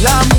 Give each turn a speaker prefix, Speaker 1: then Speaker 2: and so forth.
Speaker 1: La